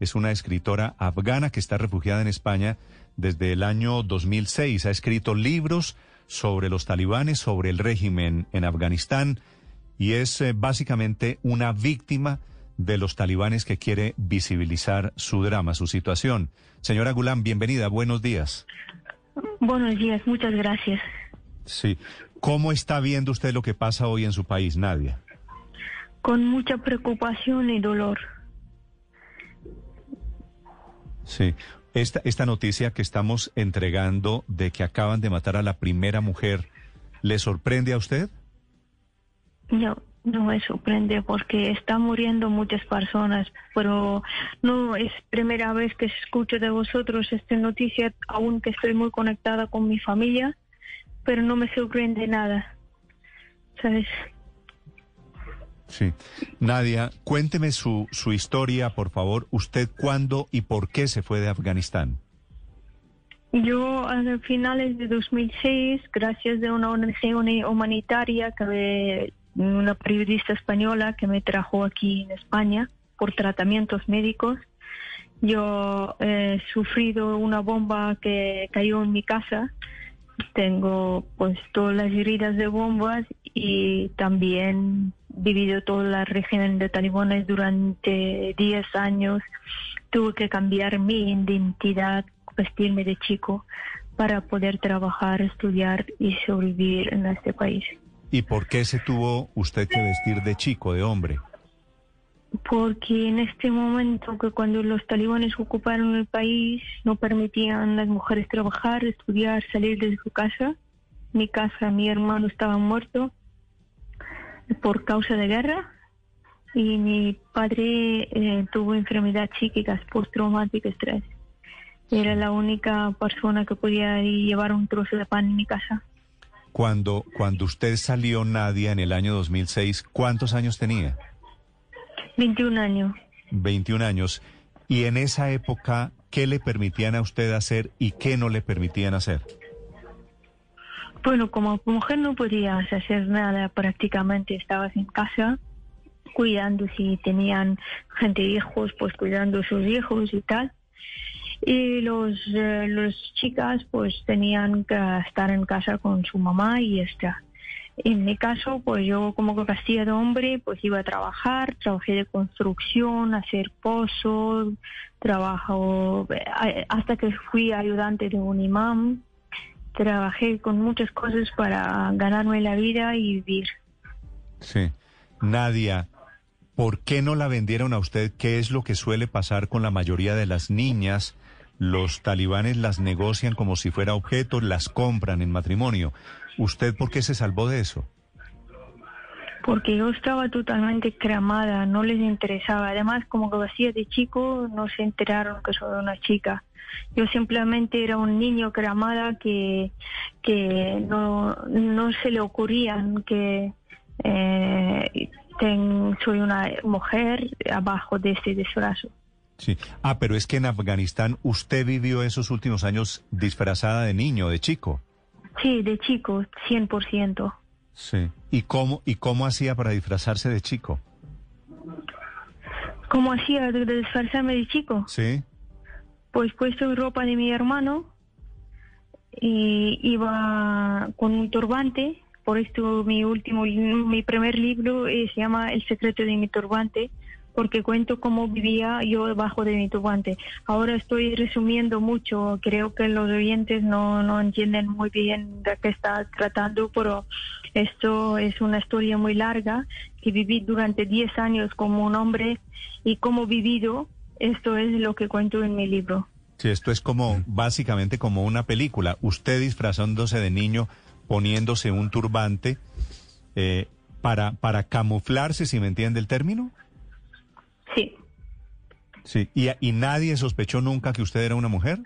es una escritora afgana que está refugiada en España desde el año 2006. Ha escrito libros sobre los talibanes, sobre el régimen en Afganistán y es eh, básicamente una víctima de los talibanes que quiere visibilizar su drama, su situación. Señora Gulam, bienvenida, buenos días. Buenos días, muchas gracias. Sí. ¿Cómo está viendo usted lo que pasa hoy en su país, Nadia? Con mucha preocupación y dolor. Sí. Esta, esta noticia que estamos entregando de que acaban de matar a la primera mujer, ¿le sorprende a usted? No, no me sorprende porque están muriendo muchas personas, pero no es primera vez que escucho de vosotros esta noticia, aunque estoy muy conectada con mi familia, pero no me sorprende nada. ¿Sabes? Sí. Nadia, cuénteme su, su historia, por favor. ¿Usted cuándo y por qué se fue de Afganistán? Yo a finales de 2006, gracias a una organización humanitaria, que una periodista española que me trajo aquí en España por tratamientos médicos, yo he sufrido una bomba que cayó en mi casa. Tengo pues todas las heridas de bombas y también vivido todo el régimen de talibanes durante 10 años. Tuve que cambiar mi identidad, vestirme de chico para poder trabajar, estudiar y sobrevivir en este país. ¿Y por qué se tuvo usted que vestir de chico, de hombre? Porque en este momento que cuando los talibanes ocuparon el país no permitían a las mujeres trabajar, estudiar, salir de su casa. Mi casa, mi hermano estaba muerto por causa de guerra y mi padre eh, tuvo enfermedad psíquica postraumática estrés. Era la única persona que podía llevar un trozo de pan en mi casa. Cuando, cuando usted salió, Nadia, en el año 2006, ¿cuántos años tenía? 21 años. 21 años. Y en esa época, ¿qué le permitían a usted hacer y qué no le permitían hacer? Bueno, como mujer no podías hacer nada, prácticamente estabas en casa cuidando si tenían gente hijos, pues cuidando sus hijos y tal. Y los, eh, los chicas pues tenían que estar en casa con su mamá y está. En mi caso, pues yo como Castilla de hombre, pues iba a trabajar, trabajé de construcción, hacer pozos, trabajo eh, hasta que fui ayudante de un imán trabajé con muchas cosas para ganarme la vida y vivir. Sí. Nadia, ¿por qué no la vendieron a usted? ¿Qué es lo que suele pasar con la mayoría de las niñas? Los talibanes las negocian como si fuera objeto, las compran en matrimonio. ¿Usted por qué se salvó de eso? Porque yo estaba totalmente cremada, no les interesaba. Además, como que hacía de chico, no se enteraron que soy una chica. Yo simplemente era un niño cramada que, que no, no se le ocurría que eh, soy una mujer abajo de ese disfrazo. Sí. Ah, pero es que en Afganistán usted vivió esos últimos años disfrazada de niño, de chico. Sí, de chico, 100%. Sí. ¿Y cómo, y cómo hacía para disfrazarse de chico? ¿Cómo hacía de disfrazarme de chico? Sí pues puesto ropa de mi hermano y iba con un turbante. Por esto mi último, mi primer libro eh, se llama El secreto de mi turbante, porque cuento cómo vivía yo debajo de mi turbante. Ahora estoy resumiendo mucho, creo que los oyentes no, no entienden muy bien de qué está tratando, pero esto es una historia muy larga que viví durante 10 años como un hombre y cómo vivido esto es lo que cuento en mi libro. Sí, esto es como básicamente como una película. Usted disfrazándose de niño, poniéndose un turbante eh, para, para camuflarse, si me entiende el término. Sí. ¿Y, ¿y nadie sospechó nunca que usted era una mujer?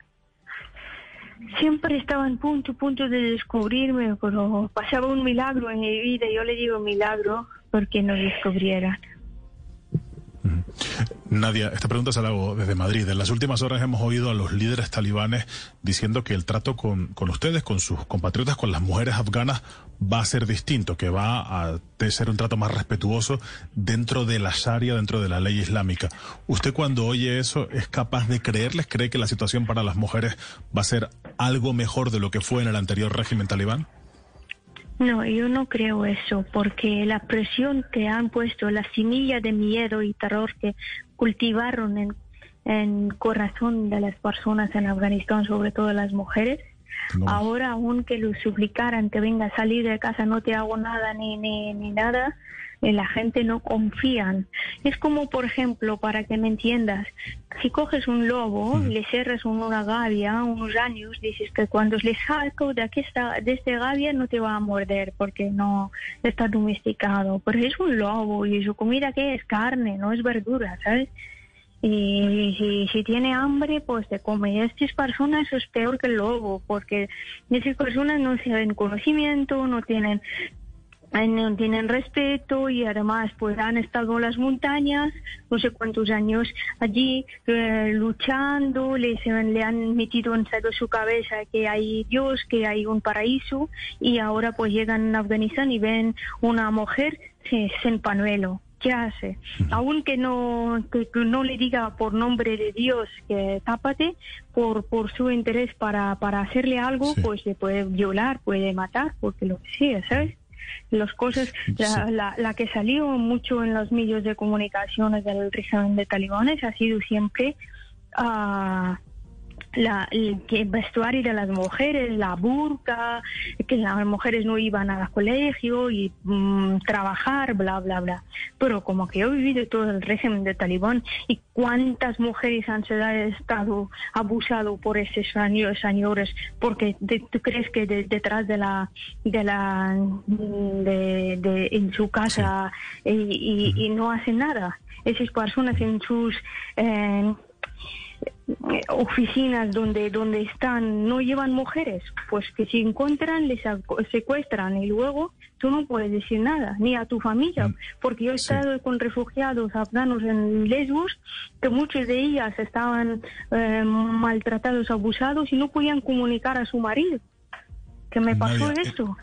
Siempre estaba en punto, punto de descubrirme, pero pasaba un milagro en mi vida. Yo le digo milagro porque no descubrieran. Nadia, esta pregunta se la hago desde Madrid. En las últimas horas hemos oído a los líderes talibanes diciendo que el trato con, con ustedes, con sus compatriotas, con las mujeres afganas, va a ser distinto, que va a ser un trato más respetuoso dentro de la Sharia, dentro de la ley islámica. ¿Usted cuando oye eso es capaz de creerles? ¿Cree que la situación para las mujeres va a ser algo mejor de lo que fue en el anterior régimen talibán? No, yo no creo eso, porque la presión que han puesto, la semilla de miedo y terror que cultivaron en, en corazón de las personas en Afganistán, sobre todo las mujeres, ahora aunque lo suplicaran que venga a salir de casa, no te hago nada ni, ni, ni nada, la gente no confían. Es como, por ejemplo, para que me entiendas, si coges un lobo, le cierras una gavia unos años, dices que cuando le saco de aquí está, de este gavia no te va a morder porque no está domesticado. Pero es un lobo y su comida que es carne, no es verdura, ¿sabes? Y si, si, tiene hambre, pues se come. Y estas personas es peor que el lobo, porque esas personas no tienen conocimiento, no tienen no tienen respeto y además pues han estado en las montañas no sé cuántos años allí eh, luchando les le han metido en su cabeza que hay Dios que hay un paraíso y ahora pues llegan a Afganistán y ven una mujer sin panuelo ¿qué hace? Aunque no, que, no le diga por nombre de Dios que tápate, por, por su interés para, para hacerle algo, pues le puede violar, puede matar, porque lo que sea, ¿sabes? las cosas, la, la, que salió mucho en los medios de comunicaciones del régimen de talibanes ha sido siempre uh, la, el, vestuario de las mujeres, la burka, que las mujeres no iban al colegio y mm, trabajar, bla, bla, bla. Pero como que yo he vivido todo el régimen de talibán y cuántas mujeres han estado abusado por esos señores, porque tú crees que detrás de la, de la, de, en su casa y, no hacen nada. Esas personas en sus... Eh, oficinas donde donde están no llevan mujeres, pues que si encuentran les secuestran y luego tú no puedes decir nada ni a tu familia, mm. porque yo he estado con refugiados afganos en Lesbos que muchos de ellas estaban eh, maltratados, abusados y no podían comunicar a su marido que me pasó esto.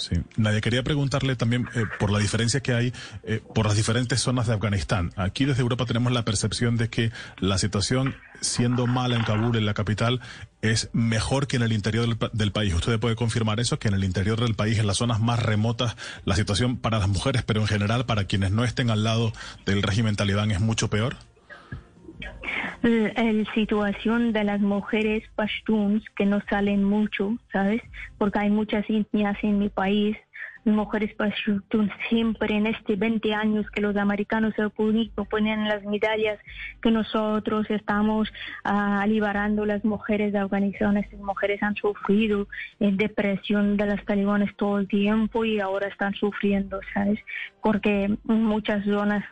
Sí. Nadie quería preguntarle también eh, por la diferencia que hay eh, por las diferentes zonas de Afganistán. Aquí desde Europa tenemos la percepción de que la situación, siendo mala en Kabul, en la capital, es mejor que en el interior del, del, país. Usted puede confirmar eso, que en el interior del país, en las zonas más remotas, la situación para las mujeres, pero en general para quienes no estén al lado del régimen talibán es mucho peor. La situación de las mujeres pashtuns que no salen mucho, ¿sabes? Porque hay muchas etnias en mi país mujeres Pashtun siempre en este 20 años que los americanos se ponen las medallas que nosotros estamos uh, liberando las mujeres de Afganistán. Estas mujeres han sufrido en depresión de las talibanes todo el tiempo y ahora están sufriendo, ¿sabes? Porque muchas zonas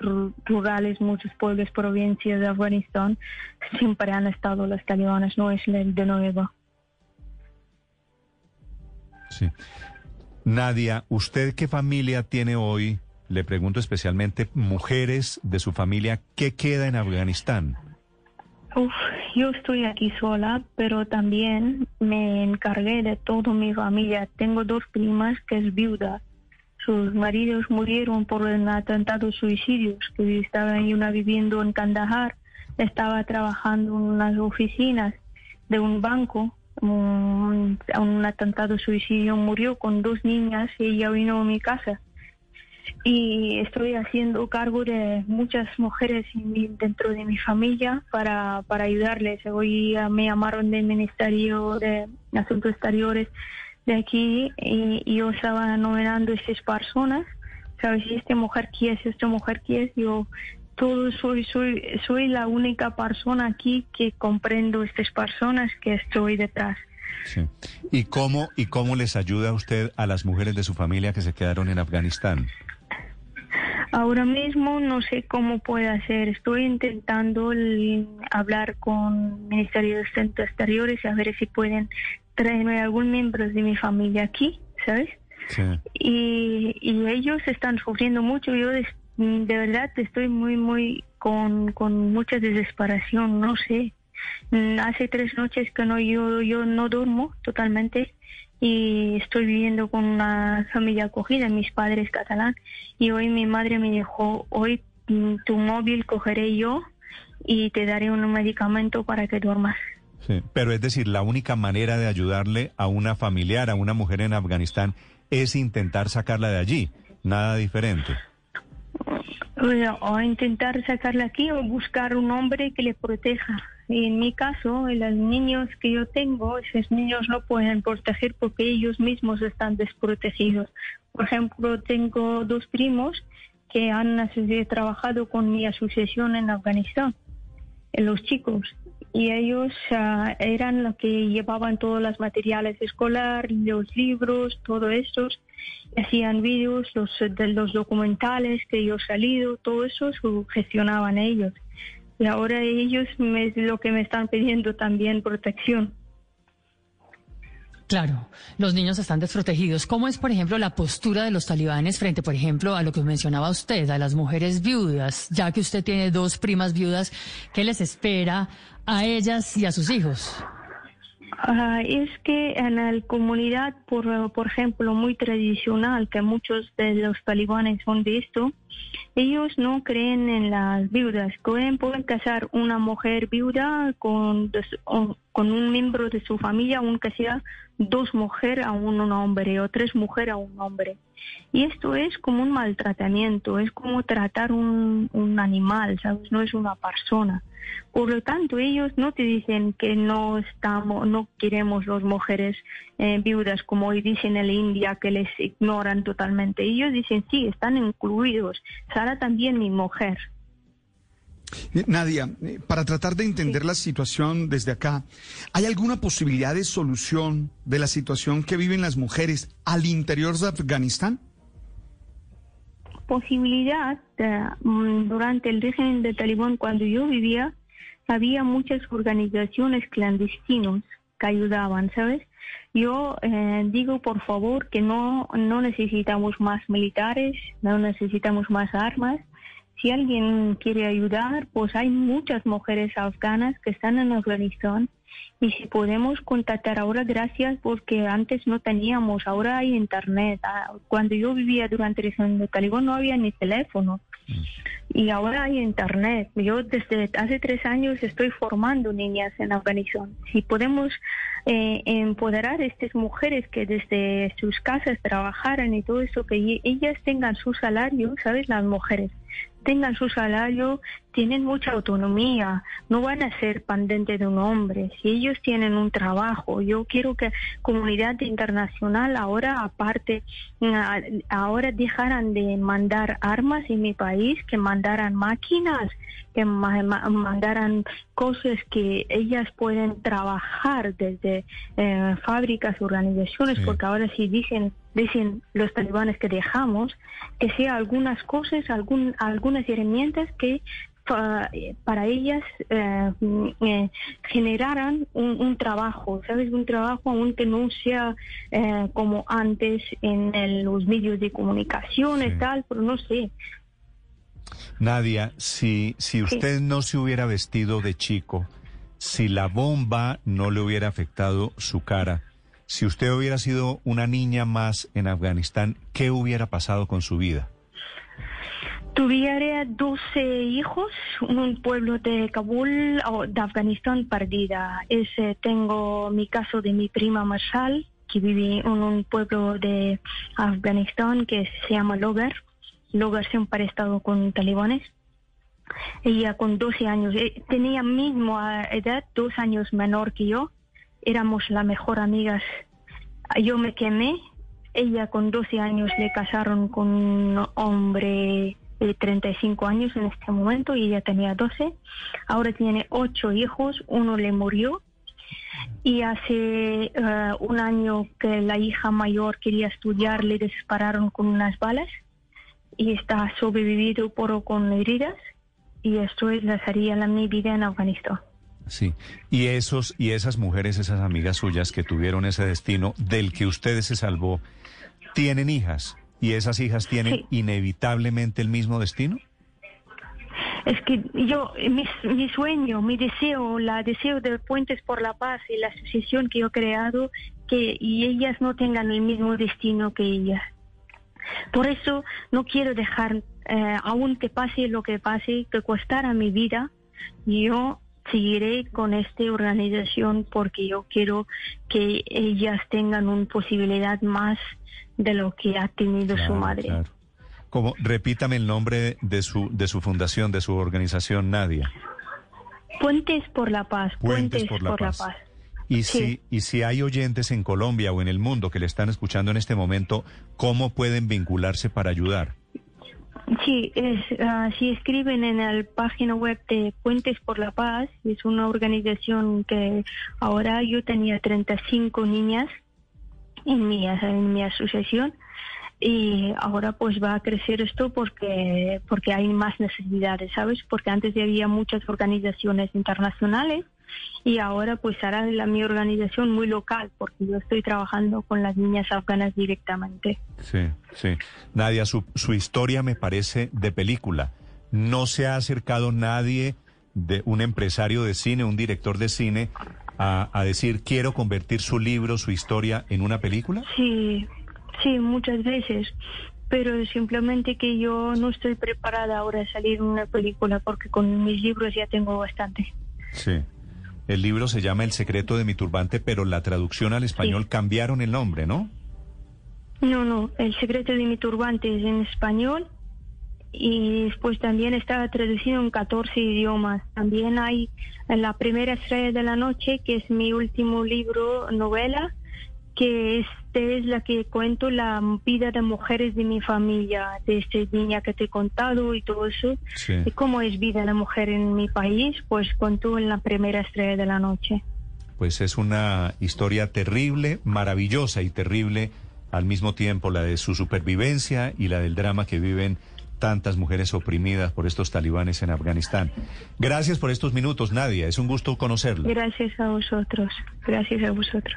rurales, muchos pueblos, provincias de Afganistán siempre han estado las talibanes, no es de nuevo. Sí. Nadia, ¿usted qué familia tiene hoy? Le pregunto especialmente, mujeres de su familia, ¿qué queda en Afganistán? Uf, yo estoy aquí sola, pero también me encargué de toda mi familia. Tengo dos primas que es viuda. Sus maridos murieron por un atentado suicidios, que estaba una viviendo en Kandahar. Estaba trabajando en unas oficinas de un banco un, un atentado suicidio murió con dos niñas y ella vino a mi casa y estoy haciendo cargo de muchas mujeres dentro de mi familia para, para ayudarles. Hoy me llamaron del Ministerio de Asuntos Exteriores de aquí y, yo estaba nominando a esas personas. ¿Sabes? Si esta mujer quiere, esta mujer quiere, yo todo soy, soy, soy la única persona aquí que comprendo estas personas que estoy detrás. Sí. ¿Y cómo, ¿Y cómo les ayuda usted a las mujeres de su familia que se quedaron en Afganistán? Ahora mismo no sé cómo puedo hacer. Estoy intentando el- hablar con el Ministerio de Asuntos Exteriores y a ver si pueden traerme algún miembro de mi familia aquí, ¿sabes? Sí. y, y ellos están sufriendo mucho. Yo de, verdad estoy muy, muy con, con mucha desesperación, no sé. Mm, Hace tres noches que no yo, yo no duermo totalmente y estoy viviendo con una familia acogida, mis padres catalán, y hoy mi madre me dijo, hoy mm, tu móvil cogeré yo y te daré un medicamento para que duermas. Pero es decir, la única manera de ayudarle a una familiar, a una mujer en Afganistán, es intentar sacarla de allí, nada diferente. O intentar sacarla aquí o buscar un hombre que le proteja. Y en mi caso, los niños que yo tengo, esos niños no pueden proteger porque ellos mismos están desprotegidos. Por ejemplo, tengo dos primos que han trabajado con mi asociación en Afganistán, los chicos, y ellos ah, eran los que llevaban todos los materiales escolares, los libros, todo eso, hacían vídeos, los, de los documentales que yo salido, todo eso gestionaban ellos. Y ahora ellos me, lo que me están pidiendo también protección. Claro, los niños están desprotegidos. ¿Cómo es, por ejemplo, la postura de los talibanes frente, por ejemplo, a lo que mencionaba usted, a las mujeres viudas? Ya que usted tiene dos primas viudas, ¿qué les espera a ellas y a sus hijos? Es que en la comunidad, por, por ejemplo, muy tradicional, que muchos de los talibanes son de esto, ellos no creen en las viudas. Pueden, casar una mujer viuda con, con un miembro de su familia, aunque sea dos mujeres a un, un hombre o tres mujeres a un hombre. Y esto es como un maltratamiento, es como tratar un, un animal, ¿sabes? No es una persona. Por lo tanto, ellos no te dicen que no estamos, no queremos las mujeres eh, viudas, como hoy dicen en la India, que les ignoran totalmente. Ellos dicen, sí, están incluidos. Sara también mi mujer. Eh, Nadia, eh, para tratar de entender la situación desde acá, ¿hay alguna posibilidad de solución de la situación que viven las mujeres al interior de Afganistán? Posibilidad eh, mm, durante el régimen de Talibán cuando yo vivía había muchas organizaciones clandestinos que ayudaban sabes yo eh, digo por favor que no no necesitamos más militares no necesitamos más armas si alguien quiere ayudar pues hay muchas mujeres afganas que están en Afganistán y si podemos contactar ahora, gracias, porque antes no teníamos, ahora hay internet. Ah, Cuando yo vivía durante el régimen de Talibán no había ni teléfono. Y ahora hay internet. Yo desde hace tres años estoy formando niñas en Afganistán. Si podemos eh, empoderar a estas mujeres que desde sus casas trabajaran y todo eso, que ellas tengan su salario, ¿sabes? Las mujeres tengan su salario, tienen mucha autonomía, no van a ser pendientes de un hombre. Si ellos tienen un trabajo, yo quiero que comunidad internacional ahora, aparte, ah, ahora dejaran de mandar armas en mi país, que mandaran máquinas, que ma- ma- mandaran cosas que ellas pueden trabajar desde eh, fábricas, organizaciones, Sí. porque ahora sí dicen dicen los talibanes que dejamos, que sea algunas cosas, algún, algunas herramientas que fa- para ellas eh, eh, generaran un, un trabajo, ¿sabes? Un trabajo aunque no sea eh, como antes en el- los medios de comunicación y tal, pero no sé. Nadia, si, si usted no se hubiera vestido de chico, si la bomba no le hubiera afectado su cara, si usted hubiera sido una niña más en Afganistán, ¿qué hubiera pasado con su vida? Tuviera 12 hijos, un pueblo de Kabul o de Afganistán perdida. Ese, tengo mi caso de mi prima Marshall, que vive en un pueblo de Afganistán que se llama Logar. Logar siempre ha estado con talibanes. Ella con 12 años, eh, tenía misma edad, dos años menor que yo. Éramos las mejor amigas. Yo me quemé. Ella con 12 años le casaron con un hombre de 35 años en este momento y ella tenía 12. Ahora tiene ocho hijos, uno le murió. Y hace eh, un año que la hija mayor quería estudiar, le dispararon con unas balas y está sobrevivido por con heridas y esto es la sería la mi vida en Afganistán. Sí. Y esos y esas mujeres, esas amigas suyas que tuvieron ese destino del que usted se salvó, tienen hijas y esas hijas tienen Sí. inevitablemente el mismo destino. Es que yo, mi, mi sueño, mi deseo, la deseo de Puentes por la Paz y la asociación que yo he creado, que y ellas no tengan el mismo destino que ellas. Por eso no quiero dejar, eh, que pase lo que pase, que costara mi vida, yo seguiré con esta organización porque yo quiero que ellas tengan una posibilidad más de lo que ha tenido su Claro, madre. claro. Como repítame el nombre de su de su fundación, de su organización Nadia. Puentes por la Paz, Puentes Puentes, por la por Paz. la Paz. Y Sí. si y si hay oyentes en Colombia o en el mundo que le están escuchando en este momento, ¿cómo pueden vincularse para ayudar? Sí, es, ah, si escriben en la página web de Puentes por la Paz, es una organización que ahora yo tenía 35 niñas en mi, en mi asociación y ahora pues va a crecer esto porque, porque hay más necesidades, ¿sabes? Porque antes había muchas organizaciones internacionales y ahora pues hará la mi organización muy local porque yo estoy trabajando con las niñas afganas directamente. Sí, sí. Nadia, su, su historia me parece de película. No se ha acercado nadie de un empresario de cine, un director de cine, a, a decir quiero convertir su libro, su historia en una película. Sí, sí, muchas veces. Pero simplemente que yo no estoy preparada ahora a salir en una película porque con mis libros ya tengo bastante. Sí. El libro se llama El secreto de mi turbante, pero la traducción al español cambiaron el nombre, ¿no? No, no, El secreto de mi turbante es en español y después también está traducido en 14 idiomas. También hay La primera estrella de la noche, que es mi último libro, novela, que este es la que cuento la vida de mujeres de mi familia, de esta niña que te he contado y todo eso. Sí. Y cómo es vida de mujer en mi país, pues cuento en La primera estrella de la noche. Pues es una historia terrible, maravillosa y terrible al mismo tiempo, la de su supervivencia y la del drama que viven tantas mujeres oprimidas por estos talibanes en Afganistán. Gracias por estos minutos, Nadia. Es un gusto conocerla. Gracias a vosotros. Gracias a vosotros.